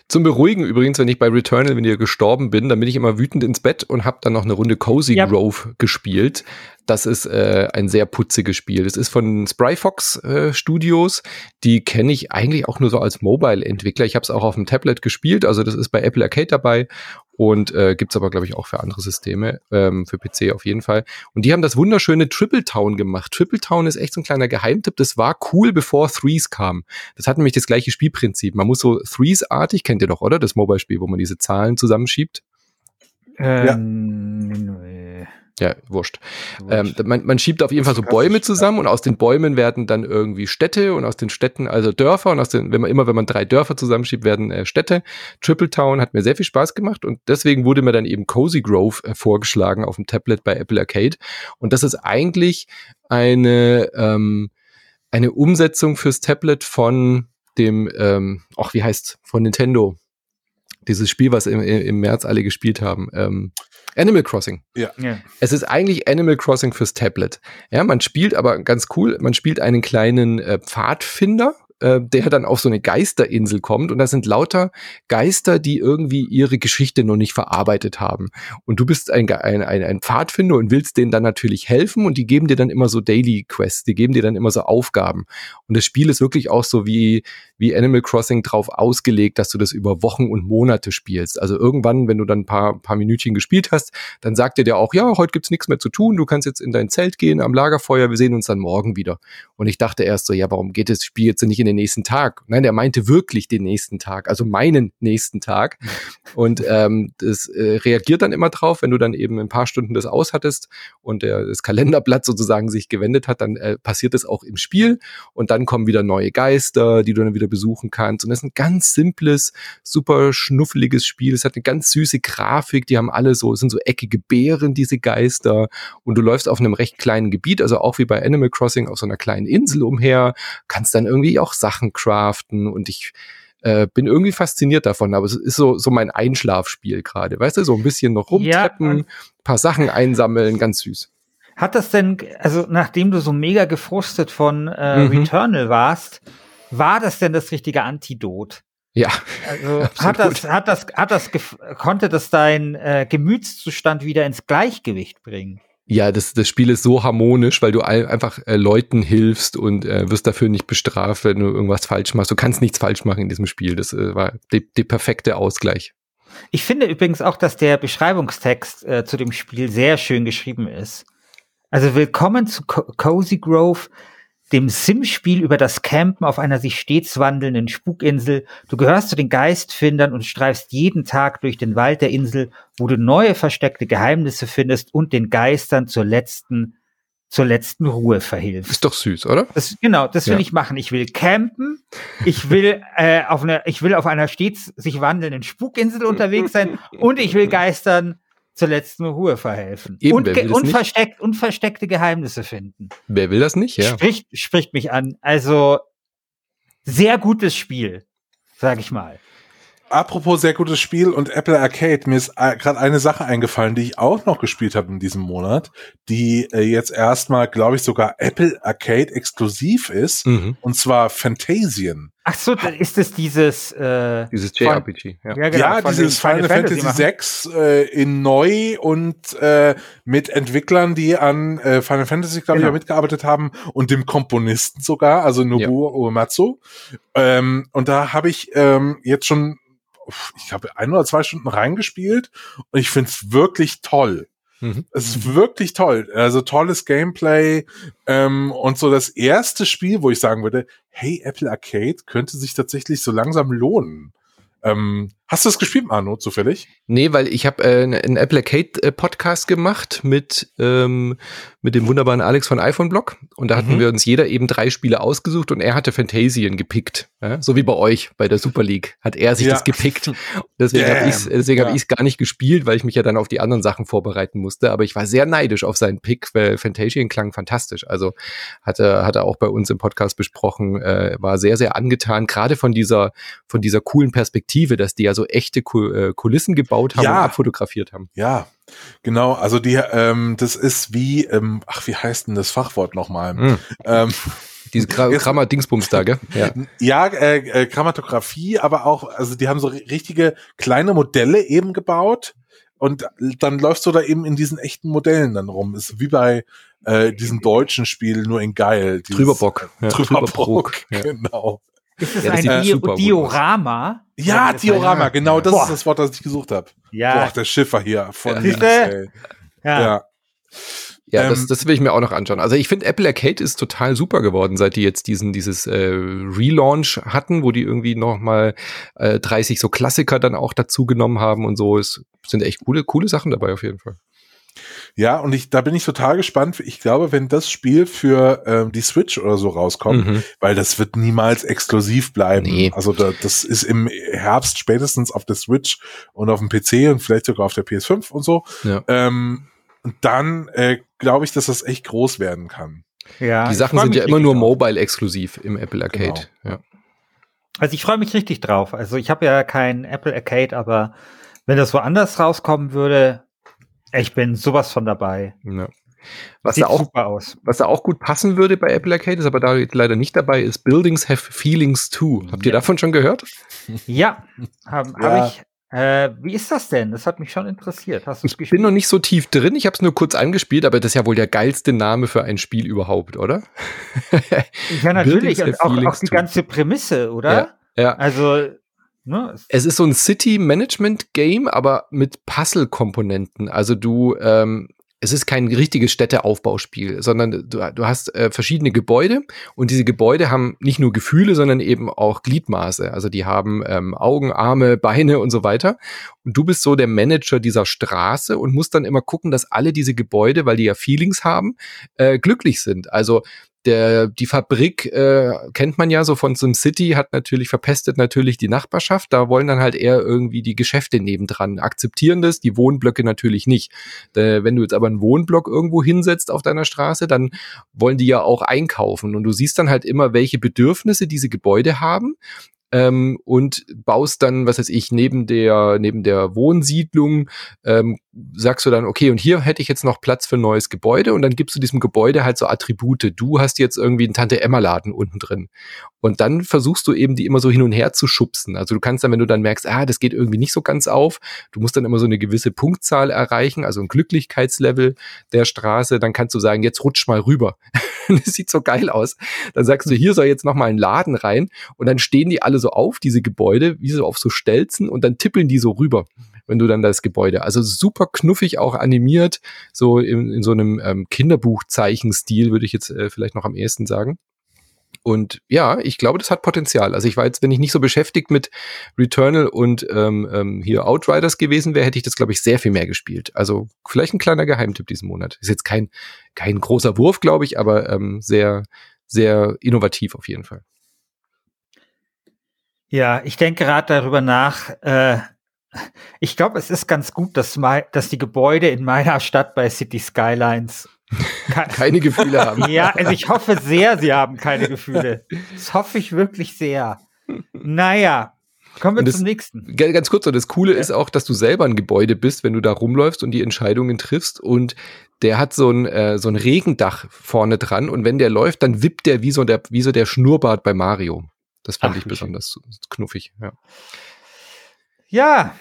Zum Beruhigen übrigens, wenn ich bei Returnal, wenn ihr gestorben bin, dann bin ich immer wütend ins Bett und habe dann noch eine Runde Cozy ja. Grove gespielt. Das ist äh, ein sehr putziges Spiel. Das ist von Spryfox äh, Studios. Die kenne ich eigentlich auch nur so als Mobile-Entwickler. Ich habe es auch auf dem Tablet gespielt. Also das ist bei Apple Arcade dabei und äh, gibt aber, glaube ich, auch für andere Systeme, ähm, für PC auf jeden Fall. Und die haben das wunderschöne Triple Town gemacht. Triple Town ist echt so ein kleiner Geheimtipp. Das war cool, bevor Threes kam. Das hat nämlich das gleiche Spielprinzip. Man muss so Threes-artig, kennt ihr doch, oder? Das Mobile-Spiel, wo man diese Zahlen zusammenschiebt. Ähm, ja. Ja, wurscht. Ähm, man, man schiebt auf jeden Fall so Bäume zusammen und aus den Bäumen werden dann irgendwie Städte und aus den Städten also Dörfer und aus den, wenn man immer, wenn man drei Dörfer zusammenschiebt, werden äh, Städte. Triple Town hat mir sehr viel Spaß gemacht und deswegen wurde mir dann eben Cozy Grove äh, vorgeschlagen auf dem Tablet bei Apple Arcade. Und das ist eigentlich eine, ähm, eine Umsetzung fürs Tablet von dem, ähm, ach, wie heißt von Nintendo? Dieses Spiel, was im, im März alle gespielt haben. Ähm, Animal Crossing. Ja. ja. Es ist eigentlich Animal Crossing fürs Tablet. Ja, man spielt aber ganz cool, man spielt einen kleinen äh, Pfadfinder, äh, der dann auf so eine Geisterinsel kommt und da sind lauter Geister, die irgendwie ihre Geschichte noch nicht verarbeitet haben. Und du bist ein, ein, ein, ein Pfadfinder und willst denen dann natürlich helfen und die geben dir dann immer so Daily Quests, die geben dir dann immer so Aufgaben. Und das Spiel ist wirklich auch so wie, wie Animal Crossing drauf ausgelegt, dass du das über Wochen und Monate spielst. Also irgendwann, wenn du dann ein paar, paar Minütchen gespielt hast, dann sagt dir auch, ja, heute gibt's nichts mehr zu tun, du kannst jetzt in dein Zelt gehen am Lagerfeuer, wir sehen uns dann morgen wieder. Und ich dachte erst so, ja, warum geht das Spiel jetzt nicht in den nächsten Tag? Nein, er meinte wirklich den nächsten Tag, also meinen nächsten Tag. Und ähm, das äh, reagiert dann immer drauf, wenn du dann eben ein paar Stunden das aushattest und der, das Kalenderblatt sozusagen sich gewendet hat, dann äh, passiert das auch im Spiel und dann kommen wieder neue Geister, die du dann wieder wieder besuchen kannst. Und das ist ein ganz simples, super schnuffeliges Spiel. Es hat eine ganz süße Grafik. Die haben alle so, sind so eckige Beeren, diese Geister. Und du läufst auf einem recht kleinen Gebiet, also auch wie bei Animal Crossing auf so einer kleinen Insel umher, kannst dann irgendwie auch Sachen craften. Und ich, äh, bin irgendwie fasziniert davon, aber es ist so, so mein Einschlafspiel gerade, weißt du, so ein bisschen noch rumtreppen, ja, paar Sachen einsammeln, ganz süß. Hat das denn, also nachdem du so mega gefrustet von äh, mhm. Returnal warst, war das denn das richtige Antidot? Ja. Also hat das, hat das, hat das, konnte das dein äh, Gemütszustand wieder ins Gleichgewicht bringen? Ja, das, das Spiel ist so harmonisch, weil du einfach äh, Leuten hilfst und äh, wirst dafür nicht bestraft, wenn du irgendwas falsch machst. Du kannst nichts falsch machen in diesem Spiel. Das äh, war der perfekte Ausgleich. Ich finde übrigens auch, dass der Beschreibungstext äh, zu dem Spiel sehr schön geschrieben ist. Also willkommen zu Co Cozy Grove, dem Sim-Spiel über das Campen auf einer sich stets wandelnden Spukinsel. Du gehörst zu den Geistfindern und streifst jeden Tag durch den Wald der Insel, wo du neue versteckte Geheimnisse findest und den Geistern zur letzten zur letzten Ruhe verhilfst. Ist doch süß, oder? Das, genau, das will ja. ich machen. Ich will campen, ich will äh, auf einer, ich will auf einer stets sich wandelnden Spukinsel unterwegs sein und ich will Geistern zur letzten Ruhe verhelfen. Eben, und, und, versteckt, und versteckte Geheimnisse finden. Wer will das nicht? Ja. Spricht, spricht mich an. Also sehr gutes Spiel, sag ich mal. Apropos sehr gutes Spiel und Apple Arcade, mir ist äh, gerade eine Sache eingefallen, die ich auch noch gespielt habe in diesem Monat, die äh, jetzt erstmal, glaube ich, sogar Apple Arcade exklusiv ist, mhm. und zwar Phantasian. Ach so, ist es dieses äh, dieses JRPG, ja. Ja, genau, ja dieses Final, Fantasy, Fantasy VI äh, in neu und äh, mit Entwicklern, die an äh, Final Fantasy, glaube genau. ich, mitgearbeitet haben und dem Komponisten sogar, also Nobuo ja. Uematsu. Ähm, und da habe ich ähm, jetzt schon ich habe ein oder zwei Stunden reingespielt und ich finde es wirklich toll. Mhm. Es ist wirklich toll. Also tolles Gameplay ähm, und so das erste Spiel, wo ich sagen würde, hey, Apple Arcade könnte sich tatsächlich so langsam lohnen. Ähm, hast du es gespielt, Arno, zufällig? Nee, weil ich habe äh, einen Apple Arcade äh, Podcast gemacht mit, ähm, mit dem wunderbaren Alex von iPhone Blog. Und da hatten mhm. wir uns jeder eben drei Spiele ausgesucht und er hatte Fantasien gepickt. Ja? So wie bei euch bei der Super League hat er sich ja. das gepickt. Deswegen yeah. habe ich es ja. hab gar nicht gespielt, weil ich mich ja dann auf die anderen Sachen vorbereiten musste. Aber ich war sehr neidisch auf seinen Pick, weil Fantasien klang fantastisch. Also hat er, hat er auch bei uns im Podcast besprochen, äh, war sehr, sehr angetan, gerade von dieser, von dieser coolen Perspektive, dass die ja so echte äh, Kulissen gebaut haben ja. und abfotografiert haben. Ja, genau. Also die, ähm, das ist wie, ähm, ach, wie heißt denn das Fachwort nochmal? Mhm. Ähm, diese Gramma-Dingsbums da, gell? Ja, ja äh, äh, Grammatografie, aber auch, also die haben so richtige kleine Modelle eben gebaut und dann läufst du da eben in diesen echten Modellen dann rum. Ist wie bei äh, diesem deutschen Spiel, nur in geil. Dieses, Trüberbock. Ja, Trüberbock, ja. genau. Ist es ja, ein Di Diorama? Ja, Diorama, genau, das Boah. ist das Wort, das ich gesucht habe. Ja. Boah, der Schiffer hier von links, ey. Ja. ja. Ja, ähm, das, das will ich mir auch noch anschauen. Also ich finde, Apple Arcade ist total super geworden, seit die jetzt diesen dieses äh, Relaunch hatten, wo die irgendwie noch mal äh, 30 so Klassiker dann auch dazu genommen haben und so. Es sind echt coole coole Sachen dabei auf jeden Fall. Ja, und ich, da bin ich total gespannt. Ich glaube, wenn das Spiel für ähm, die Switch oder so rauskommt, mhm. weil das wird niemals exklusiv bleiben. Nee. Also da, das ist im Herbst spätestens auf der Switch und auf dem PC und vielleicht sogar auf der PS5 und so. Ja. Ähm, und dann äh, glaube ich, dass das echt groß werden kann. Ja, die Sachen sind ja immer nur mobile exklusiv im Apple Arcade. Genau. Ja. Also ich freue mich richtig drauf. Also ich habe ja kein Apple Arcade, aber wenn das woanders rauskommen würde, ich bin sowas von dabei. Ja. Was da, auch, was da auch gut passen würde bei Apple Arcade, ist aber da leider nicht dabei, ist Buildings Have Feelings Too. Habt ihr ja. davon schon gehört? Ja, habe ja. hab ich. Äh, wie ist das denn? Das hat mich schon interessiert. Hast ich gespielt? bin noch nicht so tief drin. Ich habe es nur kurz angespielt, aber das ist ja wohl der geilste Name für ein Spiel überhaupt, oder? ja, natürlich. Und auch, auch die ganze Prämisse, oder? Ja. ja. Also Ne? Es ist so ein City-Management-Game, aber mit Puzzle-Komponenten. Also du, ähm, es ist kein richtiges Städteaufbauspiel, sondern du, du hast äh, verschiedene Gebäude und diese Gebäude haben nicht nur Gefühle, sondern eben auch Gliedmaße. Also die haben ähm, Augen, Arme, Beine und so weiter. Und du bist so der Manager dieser Straße und musst dann immer gucken, dass alle diese Gebäude, weil die ja Feelings haben, äh, glücklich sind. Also der, die Fabrik äh, kennt man ja so von SimCity, hat natürlich verpestet natürlich die Nachbarschaft. Da wollen dann halt eher irgendwie die Geschäfte nebendran akzeptieren das, die Wohnblöcke natürlich nicht. Äh, wenn du jetzt aber einen Wohnblock irgendwo hinsetzt auf deiner Straße, dann wollen die ja auch einkaufen. Und du siehst dann halt immer, welche Bedürfnisse diese Gebäude haben ähm, und baust dann, was weiß ich, neben der, neben der Wohnsiedlung, ähm, sagst du dann, okay, und hier hätte ich jetzt noch Platz für ein neues Gebäude und dann gibst du diesem Gebäude halt so Attribute. Du hast jetzt irgendwie einen Tante-Emma-Laden unten drin. Und dann versuchst du eben die immer so hin und her zu schubsen. Also du kannst dann, wenn du dann merkst, ah, das geht irgendwie nicht so ganz auf, du musst dann immer so eine gewisse Punktzahl erreichen, also ein Glücklichkeitslevel der Straße, dann kannst du sagen, jetzt rutsch mal rüber. das sieht so geil aus. Dann sagst du, hier soll jetzt noch mal ein Laden rein und dann stehen die alle so auf, diese Gebäude, wie so auf so Stelzen und dann tippeln die so rüber wenn du dann das Gebäude. Also super knuffig auch animiert, so in, in so einem ähm, Kinderbuchzeichenstil, würde ich jetzt äh, vielleicht noch am ehesten sagen. Und ja, ich glaube, das hat Potenzial. Also ich war jetzt, wenn ich nicht so beschäftigt mit Returnal und ähm, ähm, hier Outriders gewesen wäre, hätte ich das, glaube ich, sehr viel mehr gespielt. Also vielleicht ein kleiner Geheimtipp diesen Monat. Ist jetzt kein, kein großer Wurf, glaube ich, aber ähm, sehr, sehr innovativ auf jeden Fall. Ja, ich denke gerade darüber nach. Äh, ich glaube, es ist ganz gut, dass, dass die Gebäude in meiner Stadt bei City Skylines keine Gefühle haben. Ja, also ich hoffe sehr, sie haben keine Gefühle. Das hoffe ich wirklich sehr. Naja, Kommen wir das, zum nächsten. Ganz kurz, und das Coole ja. ist auch, dass du selber ein Gebäude bist, wenn du da rumläufst und die Entscheidungen triffst. Und der hat so ein, äh, so ein Regendach vorne dran. Und wenn der läuft, dann wippt der wie so der, wie so der Schnurrbart bei Mario. Das fand Ach, ich besonders knuffig. Ja. ja,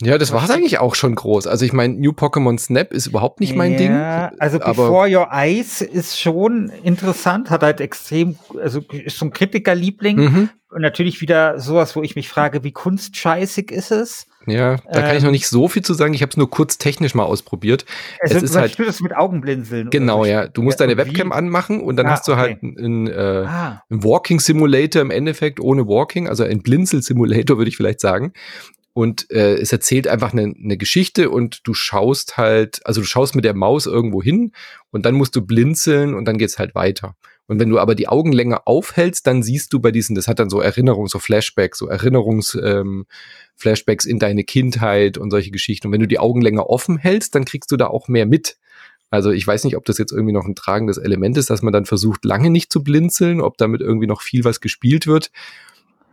ja, das war es eigentlich auch schon groß. Also ich meine, New Pokémon Snap ist überhaupt nicht mein ja, Ding. Also Before Your Eyes ist schon interessant, hat halt extrem, also ist so ein Kritikerliebling. Mhm. Und natürlich wieder sowas, wo ich mich frage, wie kunstscheißig ist es? Ja, da kann ähm, ich noch nicht so viel zu sagen. Ich habe es nur kurz technisch mal ausprobiert. Es, es ist halt das mit Augenblinzeln. Genau, ja. Du musst ja, deine Webcam anmachen und dann ah, hast du halt okay. einen, äh, ah. einen Walking Simulator im Endeffekt ohne Walking, also ein Blinzel Simulator würde ich vielleicht sagen und äh, es erzählt einfach eine, eine Geschichte und du schaust halt, also du schaust mit der Maus irgendwo hin und dann musst du blinzeln und dann geht's halt weiter. Und wenn du aber die Augen länger aufhältst, dann siehst du bei diesen, das hat dann so Erinnerungen, so Flashbacks, so Erinnerungs, ähm, in deine Kindheit und solche Geschichten. Und wenn du die Augen länger offen hältst, dann kriegst du da auch mehr mit. Also ich weiß nicht, ob das jetzt irgendwie noch ein tragendes Element ist, dass man dann versucht, lange nicht zu blinzeln, ob damit irgendwie noch viel was gespielt wird.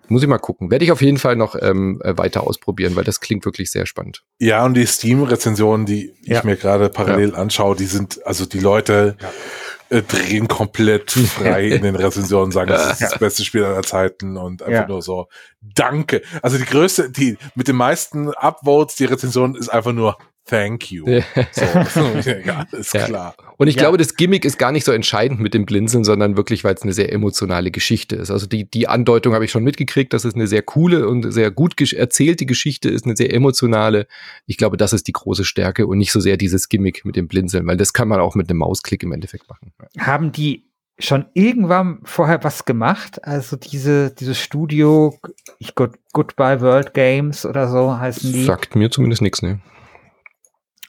Muss ich mal gucken. Werde ich auf jeden Fall noch ähm, äh, weiter ausprobieren, weil das klingt wirklich sehr spannend. Ja, und die Steam-Rezensionen, die ja. ich mir gerade parallel ja. anschaue, die sind, also die Leute, ja. äh, drehen komplett frei in den Rezensionen, sagen, das ist das beste Spiel aller Zeiten und einfach nur so, danke. Also die größte, die mit den meisten Upvotes, die Rezension ist einfach nur Thank you. So, ja, ist ja. klar. Und ich ja. glaube, das Gimmick ist gar nicht so entscheidend mit dem Blinzeln, sondern wirklich, weil es eine sehr emotionale Geschichte ist. Also die, die Andeutung habe ich schon mitgekriegt, dass es eine sehr coole und sehr gut erzählte Geschichte ist, eine sehr emotionale. Ich glaube, das ist die große Stärke und nicht so sehr dieses Gimmick mit dem Blinzeln, weil das kann man auch mit einem Mausklick im Endeffekt machen. Haben die schon irgendwann vorher was gemacht? Also diese, dieses Studio, ich Goodbye World Games oder so heißen die? Sagt mir zumindest nichts, ne?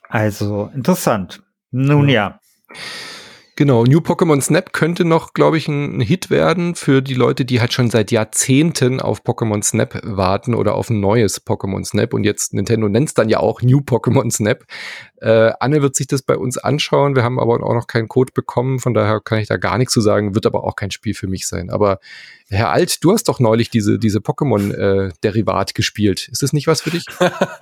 Also interessant. Nun ja. Genau, New Pokémon Snap könnte noch, glaube ich, ein Hit werden für die Leute, die halt schon seit Jahrzehnten auf Pokémon Snap warten oder auf ein neues Pokémon Snap. Und jetzt Nintendo nennt es dann ja auch New Pokémon Snap. Äh, Anne wird sich das bei uns anschauen. Wir haben aber auch noch keinen Code bekommen, von daher kann ich da gar nichts zu sagen, wird aber auch kein Spiel für mich sein. Aber Herr Alt, du hast doch neulich diese, diese Pokémon-Derivat äh, gespielt. Ist das nicht was für dich?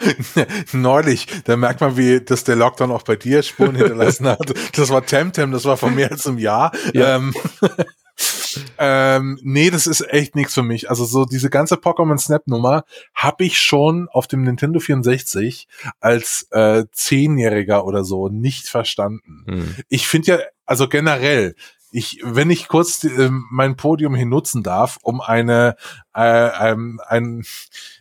neulich, da merkt man, wie dass der Lockdown auch bei dir Spuren hinterlassen hat. Das war Temtem, das war vor mehr als einem Jahr. Ja. Ähm, ähm, nee, das ist echt nichts für mich. Also so diese ganze Pokémon Snap Nummer habe ich schon auf dem Nintendo 64 als äh, Zehnjähriger oder so nicht verstanden. Hm. Ich finde ja, also generell, ich, wenn ich kurz äh, mein Podium hier nutzen darf, um eine, äh, ähm, ein,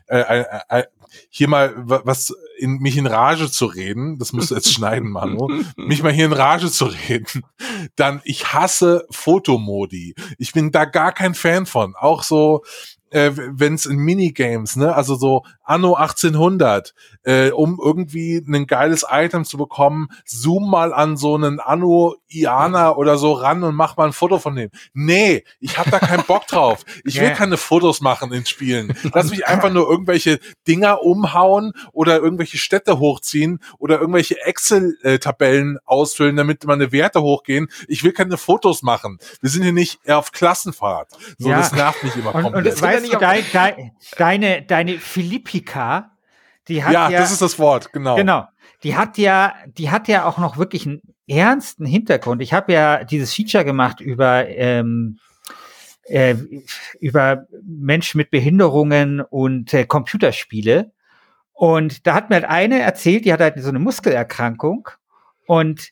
äh, äh, äh, hier mal was in mich in Rage zu reden, das musst du jetzt schneiden, Manu, mich mal hier in Rage zu reden, dann ich hasse Fotomodi. Ich bin da gar kein Fan von. Auch so, äh, wenn es in Minigames, ne, also so Anno 1800, äh, um irgendwie ein geiles Item zu bekommen, zoom mal an so einen Anno Iana oder so ran und mach mal ein Foto von dem. Nee, ich hab da keinen Bock drauf. Ich will keine Fotos machen in Spielen. Lass mich einfach nur irgendwelche Dinger umhauen oder irgendwelche Städte hochziehen oder irgendwelche Excel-Tabellen ausfüllen, damit meine Werte hochgehen. Ich will keine Fotos machen. Wir sind hier nicht auf Klassenfahrt. So, ja. das nervt mich immer komplett. Und, und weißt du, dein, dein, deine, deine Philippika, die hat ja, ja, das ist das Wort, genau. Genau. Die hat ja, die hat ja auch noch wirklich einen ernsten Hintergrund. Ich habe ja dieses Feature gemacht über ähm, äh, über Menschen mit Behinderungen und äh, Computerspiele. Und da hat mir halt eine erzählt, die hat halt so eine Muskelerkrankung und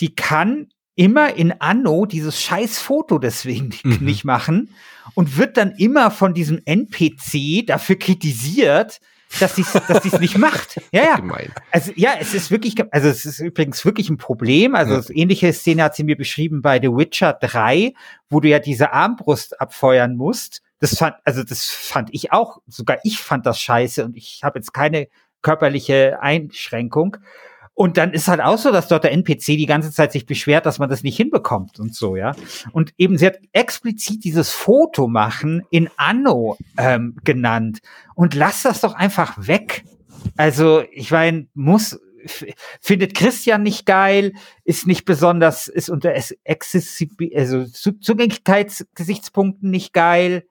die kann immer in Anno dieses scheiß Foto deswegen mhm. nicht machen und wird dann immer von diesem NPC dafür kritisiert, dass sie dass es nicht macht. Ja, ja. Gemein. Also ja, es ist wirklich, also es ist übrigens wirklich ein Problem. Also ja. ähnliche Szene hat sie mir beschrieben bei The Witcher 3, wo du ja diese Armbrust abfeuern musst. Das fand, also das fand ich auch, sogar ich fand das scheiße und ich habe jetzt keine körperliche Einschränkung. Und dann ist halt auch so, dass dort der NPC die ganze Zeit sich beschwert, dass man das nicht hinbekommt und so, ja. Und eben, sie hat explizit dieses Foto machen in Anno ähm, genannt. Und lass das doch einfach weg. Also, ich meine, muss, findet Christian nicht geil, ist nicht besonders, ist unter also Zugänglichkeitsgesichtspunkten nicht geil.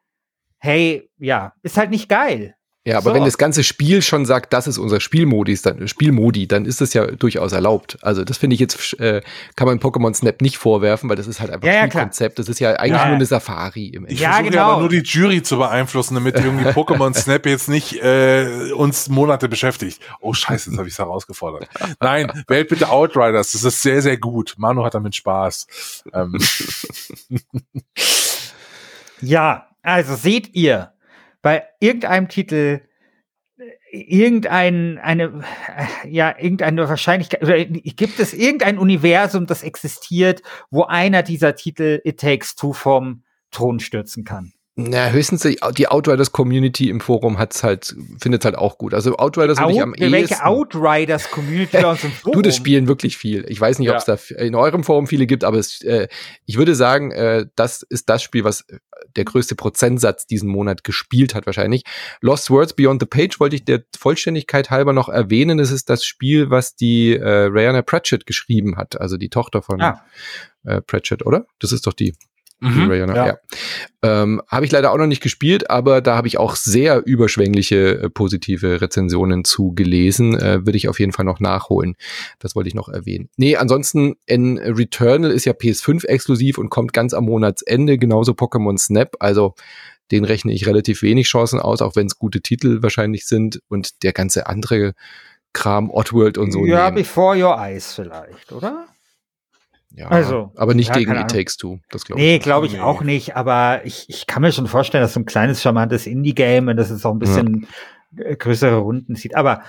Hey, ja, ist halt nicht geil. Ja, aber so. wenn das ganze Spiel schon sagt, das ist unser Spielmodis, dann, Spielmodi, dann ist das ja durchaus erlaubt. Also das finde ich jetzt, äh, kann man Pokémon Snap nicht vorwerfen, weil das ist halt einfach ja, Spielkonzept. Das ist ja eigentlich ja. nur eine Safari im Endeffekt. Ich ja, genau. aber nur die Jury zu beeinflussen, damit irgendwie Pokémon Snap jetzt nicht äh, uns Monate beschäftigt. Oh scheiße, jetzt habe ich es herausgefordert. Nein, wählt bitte Outriders, das ist sehr, sehr gut. Manu hat damit Spaß. Ähm. ja, also seht ihr, bei irgendeinem Titel irgendein eine ja irgendeine Wahrscheinlichkeit oder gibt es irgendein Universum, das existiert, wo einer dieser Titel It Takes Two vom Thron stürzen kann? Na, höchstens die, die Outriders Community im Forum hat's halt, findet halt auch gut. Also Outriders Out, ich am ehesten. Welche Outriders Community bei uns im Forum? Du, das spielen wirklich viel. Ich weiß nicht, ja. ob es da in eurem Forum viele gibt, aber es, äh, ich würde sagen, äh, das ist das Spiel, was der größte Prozentsatz diesen Monat gespielt hat wahrscheinlich. Lost Words Beyond the Page wollte ich der Vollständigkeit halber noch erwähnen. Es ist das Spiel, was die äh, Rihanna Pratchett geschrieben hat, also die Tochter von ah. äh, Pratchett, oder? Das ist doch die. Mhm, ja. ja. Ähm, habe ich leider auch noch nicht gespielt, aber da habe ich auch sehr überschwängliche äh, positive Rezensionen zu gelesen. Äh, Würde ich auf jeden Fall noch nachholen. Das wollte ich noch erwähnen. Nee, ansonsten, in Returnal ist ja PS5 exklusiv und kommt ganz am Monatsende, genauso Pokémon Snap. Also den rechne ich relativ wenig Chancen aus, auch wenn es gute Titel wahrscheinlich sind. Und der ganze andere Kram, Oddworld und so. Ja, nehmen. Before Your Eyes vielleicht, oder? Ja, also, aber nicht ja, gegen It Takes Two, das glaube ich. Nee, glaube ich nee. auch nicht, aber ich, ich kann mir schon vorstellen, dass so ein kleines, charmantes Indie-Game und das ist auch ein bisschen ja. größere Runden zieht. Aber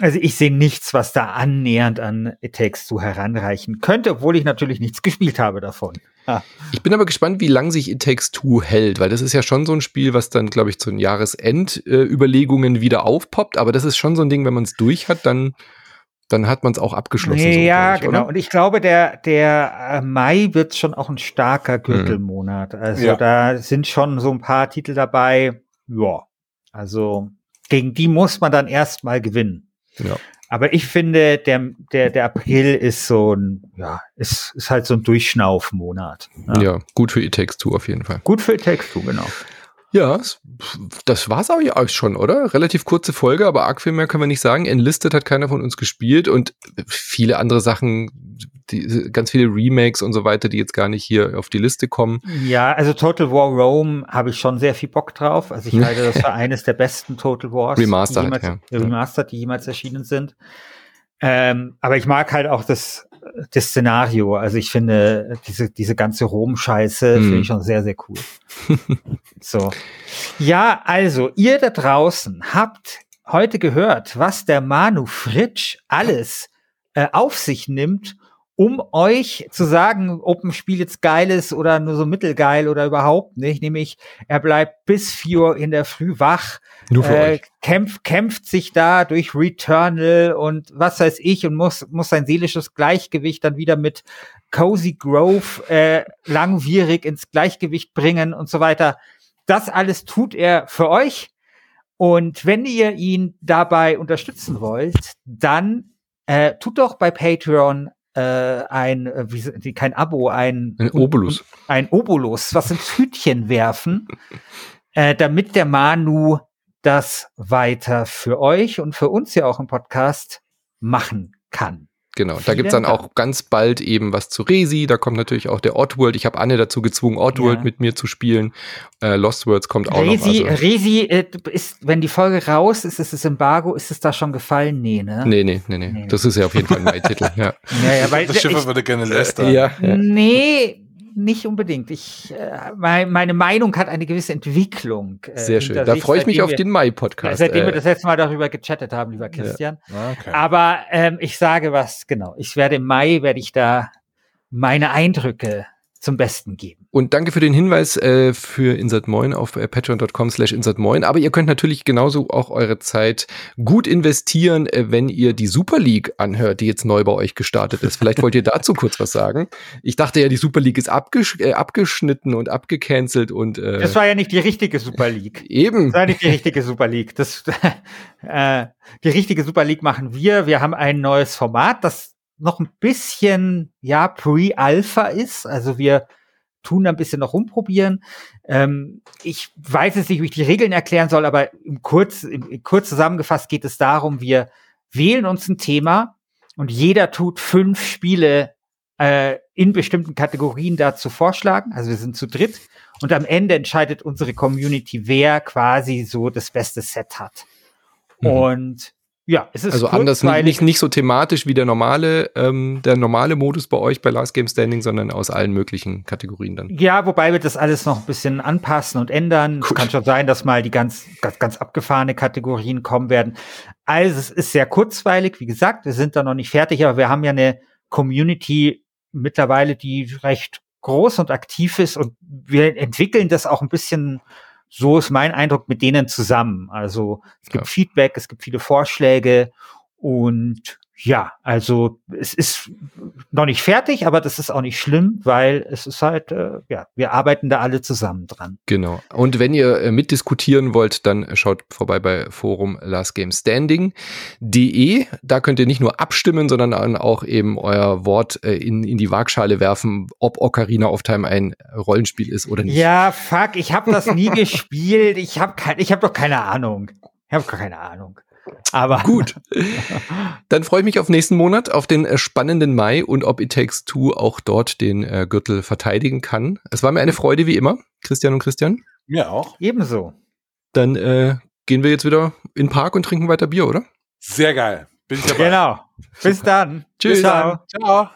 also ich sehe nichts, was da annähernd an It Takes Two heranreichen könnte, obwohl ich natürlich nichts gespielt habe davon. Ah. Ich bin aber gespannt, wie lang sich It Takes Two hält, weil das ist ja schon so ein Spiel, was dann, glaube ich, zu den Jahresendüberlegungen äh, wieder aufpoppt. Aber das ist schon so ein Ding, wenn man es durch hat, dann dann hat man es auch abgeschlossen. Ja, so, ich, genau. Oder? Und ich glaube, der, der äh, Mai wird schon auch ein starker Gürtelmonat. Also ja. da sind schon so ein paar Titel dabei. Ja, also gegen die muss man dann erstmal gewinnen. Ja. Aber ich finde, der, der, der April ist so ein, ja, ist, ist halt so ein Durchschnaufmonat. Ja. ja, gut für Takes Two auf jeden Fall. Gut für Takes Two, genau. Ja, das war's auch schon, oder? Relativ kurze Folge, aber arg viel mehr können wir nicht sagen. Enlisted hat keiner von uns gespielt und viele andere Sachen, die, ganz viele Remakes und so weiter, die jetzt gar nicht hier auf die Liste kommen. Ja, also Total War Rome habe ich schon sehr viel Bock drauf. Also ich halte das für eines der besten Total Wars. Remastered, die jemals, ja. Remastered, die jemals erschienen sind. Ähm, aber ich mag halt auch das, das Szenario. Also ich finde diese, diese ganze Rom-Scheiße mm. finde ich schon sehr, sehr cool. so. Ja, also ihr da draußen habt heute gehört, was der Manu Fritsch alles äh, auf sich nimmt, um euch zu sagen, ob ein Spiel jetzt geil ist oder nur so mittelgeil oder überhaupt nicht. Nämlich, er bleibt bis vier Uhr in der Früh wach, nur für äh, euch. kämpft, kämpft sich da durch Returnal und was weiß ich und muss, muss sein seelisches Gleichgewicht dann wieder mit Cozy Grove äh, langwierig ins Gleichgewicht bringen und so weiter. Das alles tut er für euch. Und wenn ihr ihn dabei unterstützen wollt, dann äh, tut doch bei Patreon äh, ein, äh, wie, kein Abo, ein, ein Obolus. Ein Obolus, was ins Hütchen werfen, äh, damit der Manu das weiter für euch und für uns ja auch im Podcast machen kann. Genau, da gibt's dann auch ganz bald eben was zu Resi. Da kommt natürlich auch der Oddworld. Ich habe Anne dazu gezwungen, Oddworld ja. mit mir zu spielen. Äh, Lost Worlds kommt auch Resi, noch. Also. Resi äh, ist, wenn die Folge raus ist, ist das Embargo, ist es da schon gefallen? Nee, ne? Nee, nee, nee, nee. nee. Das ist ja auf jeden Fall mein Titel. Ja. Ja, ja, weil, das Schiffer würde gerne lästern. Ja, ja. Nee, nicht unbedingt. Ich, äh, meine Meinung hat eine gewisse Entwicklung. Äh, Sehr schön. Da freue ich mich auf den Mai-Podcast. Seitdem äh, wir das letzte Mal darüber gechattet haben, lieber Christian. Ja. Okay. Aber ähm, ich sage was, genau. Ich werde im Mai, werde ich da meine Eindrücke zum Besten geben. Und danke für den Hinweis äh, für Insert Moin auf äh, patreon.com slash Insert Moin. Aber ihr könnt natürlich genauso auch eure Zeit gut investieren, äh, wenn ihr die Super League anhört, die jetzt neu bei euch gestartet ist. Vielleicht wollt ihr dazu kurz was sagen. Ich dachte ja, die Super League ist abgesch äh, abgeschnitten und abgecancelt und äh, Das war ja nicht die richtige Super League. Eben. Das war nicht die richtige Super League. Das, äh, die richtige Super League machen wir. Wir haben ein neues Format, das noch ein bisschen, ja, Pre-Alpha ist. Also wir tun da ein bisschen noch rumprobieren. Ähm, ich weiß jetzt nicht, wie ich die Regeln erklären soll, aber im kurz, im, kurz zusammengefasst geht es darum, wir wählen uns ein Thema und jeder tut fünf Spiele äh, in bestimmten Kategorien dazu vorschlagen. Also wir sind zu dritt und am Ende entscheidet unsere Community, wer quasi so das beste Set hat. Mhm. Und ja, es ist also anders nicht, nicht so thematisch wie der normale ähm, der normale Modus bei euch bei Last Game Standing, sondern aus allen möglichen Kategorien dann. Ja, wobei wir das alles noch ein bisschen anpassen und ändern. Gut. Es kann schon sein, dass mal die ganz ganz ganz abgefahrene Kategorien kommen werden. Also es ist sehr kurzweilig, wie gesagt, wir sind da noch nicht fertig, aber wir haben ja eine Community mittlerweile, die recht groß und aktiv ist und wir entwickeln das auch ein bisschen so ist mein Eindruck mit denen zusammen. Also es gibt ja. Feedback, es gibt viele Vorschläge und ja, also es ist noch nicht fertig, aber das ist auch nicht schlimm, weil es ist halt, äh, ja, wir arbeiten da alle zusammen dran. Genau. Und wenn ihr äh, mitdiskutieren wollt, dann schaut vorbei bei Forum lastgamestanding.de. Da könnt ihr nicht nur abstimmen, sondern dann auch eben euer Wort äh, in, in die Waagschale werfen, ob Ocarina of Time ein Rollenspiel ist oder nicht. Ja, fuck, ich habe das nie gespielt. Ich habe kein, ich hab doch keine Ahnung. Ich habe keine Ahnung. Aber gut. Dann freue ich mich auf nächsten Monat, auf den äh, spannenden Mai und ob It Takes Two auch dort den äh, Gürtel verteidigen kann. Es war mir eine Freude wie immer, Christian und Christian. Mir auch. Ebenso. Dann äh, gehen wir jetzt wieder in den Park und trinken weiter Bier, oder? Sehr geil. Bin ich dabei. Genau. Bis dann. Tschüss. Bis dann. Ciao.